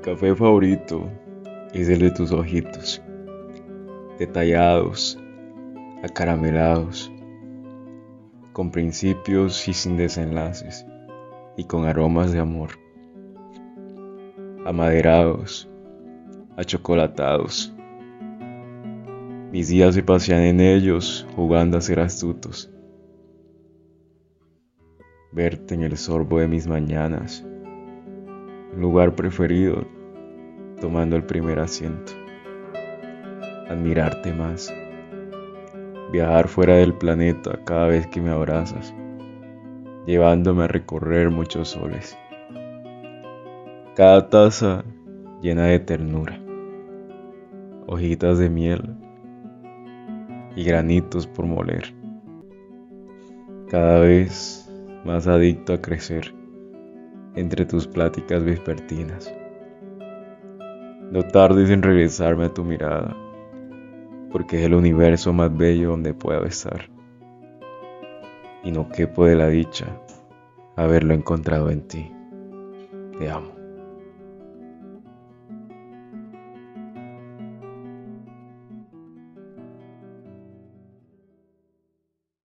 café favorito es el de tus ojitos, detallados, acaramelados, con principios y sin desenlaces, y con aromas de amor, amaderados, achocolatados. Mis días se pasean en ellos jugando a ser astutos. Verte en el sorbo de mis mañanas lugar preferido, tomando el primer asiento. Admirarte más. Viajar fuera del planeta cada vez que me abrazas, llevándome a recorrer muchos soles. Cada taza llena de ternura, hojitas de miel y granitos por moler. Cada vez más adicto a crecer entre tus pláticas vespertinas. No tardes en regresarme a tu mirada, porque es el universo más bello donde puedo estar. Y no quepo de la dicha haberlo encontrado en ti. Te amo.